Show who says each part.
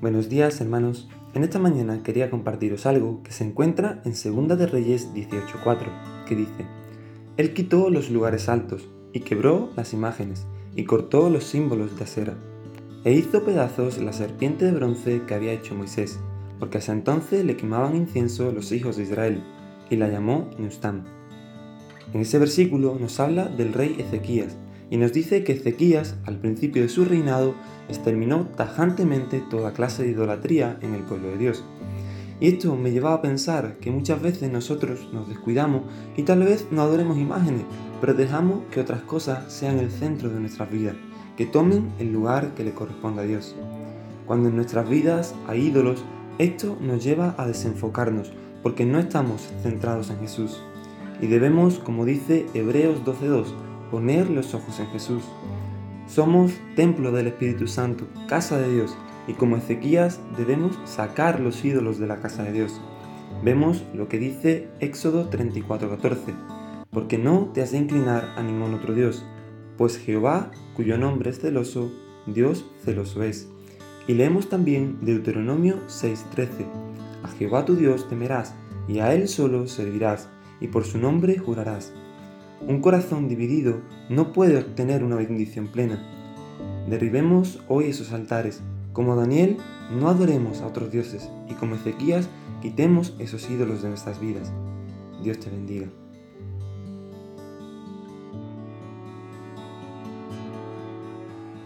Speaker 1: Buenos días hermanos, en esta mañana quería compartiros algo que se encuentra en Segunda de Reyes 18.4, que dice, Él quitó los lugares altos y quebró las imágenes y cortó los símbolos de acera e hizo pedazos la serpiente de bronce que había hecho Moisés, porque hasta entonces le quemaban incienso los hijos de Israel, y la llamó Neustán. En ese versículo nos habla del rey Ezequías, y nos dice que Ezequías, al principio de su reinado, exterminó tajantemente toda clase de idolatría en el pueblo de Dios. Y esto me llevaba a pensar que muchas veces nosotros nos descuidamos y tal vez no adoremos imágenes, pero dejamos que otras cosas sean el centro de nuestras vidas, que tomen el lugar que le corresponde a Dios. Cuando en nuestras vidas hay ídolos, esto nos lleva a desenfocarnos, porque no estamos centrados en Jesús. Y debemos, como dice Hebreos 12.2, poner los ojos en Jesús. Somos templo del Espíritu Santo, casa de Dios, y como Ezequías debemos sacar los ídolos de la casa de Dios. Vemos lo que dice Éxodo 34:14, porque no te has de inclinar a ningún otro Dios, pues Jehová, cuyo nombre es celoso, Dios celoso es. Y leemos también Deuteronomio 6:13, a Jehová tu Dios temerás, y a Él solo servirás, y por su nombre jurarás. Un corazón dividido no puede obtener una bendición plena. Derribemos hoy esos altares. Como Daniel, no adoremos a otros dioses y como Ezequías, quitemos esos ídolos de nuestras vidas. Dios te bendiga.